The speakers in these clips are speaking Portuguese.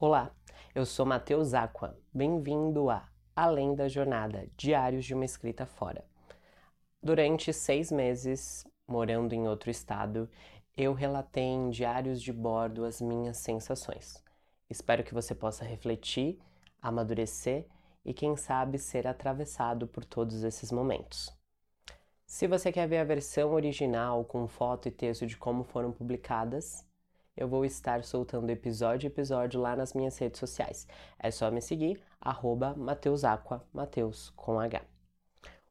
Olá, eu sou Matheus Aqua. Bem-vindo a Além da Jornada Diários de uma Escrita Fora. Durante seis meses, morando em outro estado, eu relatei em diários de bordo as minhas sensações. Espero que você possa refletir, amadurecer e, quem sabe, ser atravessado por todos esses momentos. Se você quer ver a versão original com foto e texto de como foram publicadas, eu vou estar soltando episódio a episódio lá nas minhas redes sociais. É só me seguir, arroba Mateusaqua, Mateus com H.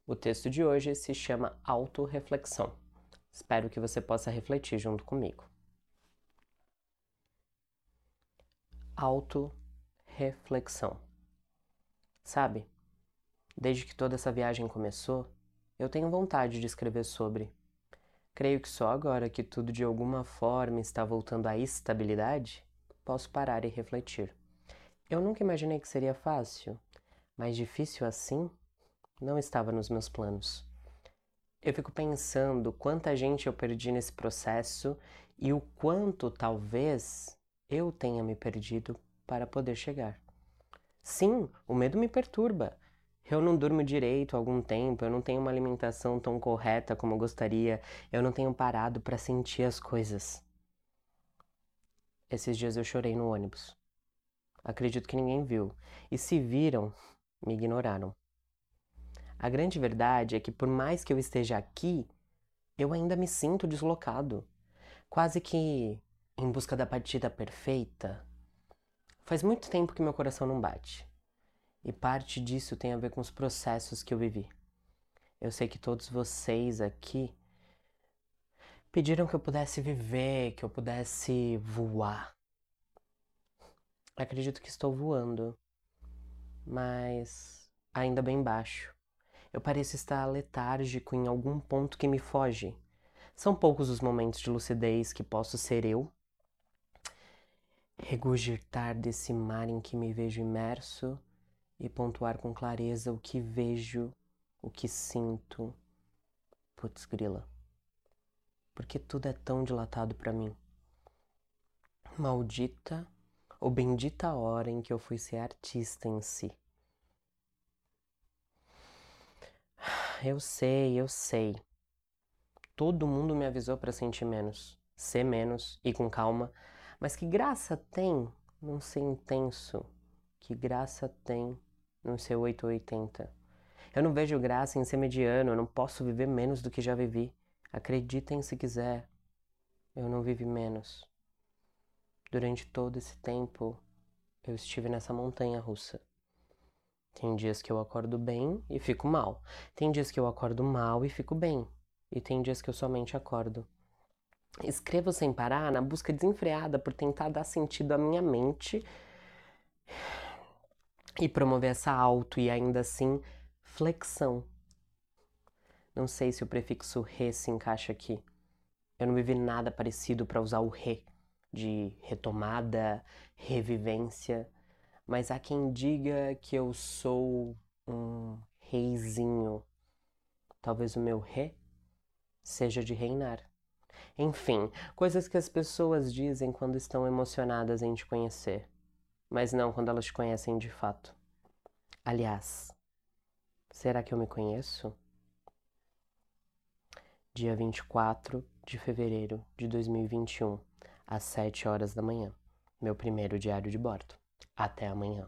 O texto de hoje se chama Autoreflexão. Espero que você possa refletir junto comigo. Autoreflexão. Sabe, desde que toda essa viagem começou, eu tenho vontade de escrever sobre Creio que só agora que tudo de alguma forma está voltando à estabilidade, posso parar e refletir. Eu nunca imaginei que seria fácil, mas difícil assim não estava nos meus planos. Eu fico pensando quanta gente eu perdi nesse processo e o quanto talvez eu tenha me perdido para poder chegar. Sim, o medo me perturba, eu não durmo direito há algum tempo, eu não tenho uma alimentação tão correta como eu gostaria, eu não tenho parado para sentir as coisas. Esses dias eu chorei no ônibus. Acredito que ninguém viu. E se viram, me ignoraram. A grande verdade é que, por mais que eu esteja aqui, eu ainda me sinto deslocado. Quase que em busca da partida perfeita. Faz muito tempo que meu coração não bate. E parte disso tem a ver com os processos que eu vivi. Eu sei que todos vocês aqui pediram que eu pudesse viver, que eu pudesse voar. Acredito que estou voando, mas ainda bem baixo. Eu pareço estar letárgico em algum ponto que me foge. São poucos os momentos de lucidez que posso ser eu, regurgitar desse mar em que me vejo imerso e pontuar com clareza o que vejo, o que sinto. Putz, grila. Porque tudo é tão dilatado para mim. Maldita ou bendita hora em que eu fui ser artista em si. Eu sei, eu sei. Todo mundo me avisou para sentir menos, ser menos e com calma, mas que graça tem não ser intenso? Que graça tem não ser 880. Eu não vejo graça em ser mediano, eu não posso viver menos do que já vivi. Acreditem se quiser, eu não vivi menos. Durante todo esse tempo, eu estive nessa montanha russa. Tem dias que eu acordo bem e fico mal. Tem dias que eu acordo mal e fico bem. E tem dias que eu somente acordo. Escrevo sem parar na busca desenfreada por tentar dar sentido à minha mente e promover essa auto e ainda assim flexão. Não sei se o prefixo re se encaixa aqui. Eu não vivi nada parecido para usar o re de retomada, revivência, mas há quem diga que eu sou um reizinho. Talvez o meu re seja de reinar. Enfim, coisas que as pessoas dizem quando estão emocionadas em te conhecer mas não quando elas te conhecem de fato. Aliás, será que eu me conheço? Dia 24 de fevereiro de 2021, às 7 horas da manhã. Meu primeiro diário de bordo. Até amanhã.